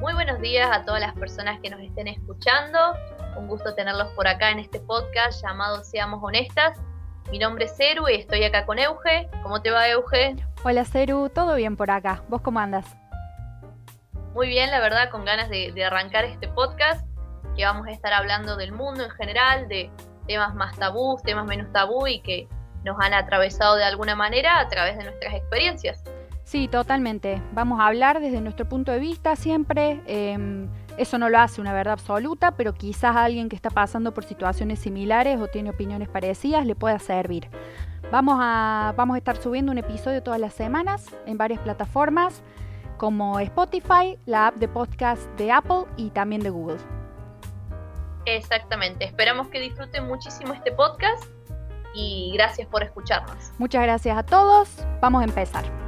buenos días a todas las personas que nos estén escuchando. Un gusto tenerlos por acá en este podcast llamado Seamos Honestas. Mi nombre es Ceru y estoy acá con Euge. ¿Cómo te va, Euge? Hola, Ceru. Todo bien por acá. ¿Vos cómo andas? Muy bien, la verdad, con ganas de, de arrancar este podcast, que vamos a estar hablando del mundo en general, de temas más tabús, temas menos tabú y que nos han atravesado de alguna manera a través de nuestras experiencias. Sí, totalmente. Vamos a hablar desde nuestro punto de vista siempre. Em, eso no lo hace una verdad absoluta, pero quizás a alguien que está pasando por situaciones similares o tiene opiniones parecidas le pueda servir. Vamos a, vamos a estar subiendo un episodio todas las semanas en varias plataformas como Spotify, la app de podcast de Apple y también de Google. Exactamente. Esperamos que disfruten muchísimo este podcast y gracias por escucharnos. Muchas gracias a todos. Vamos a empezar.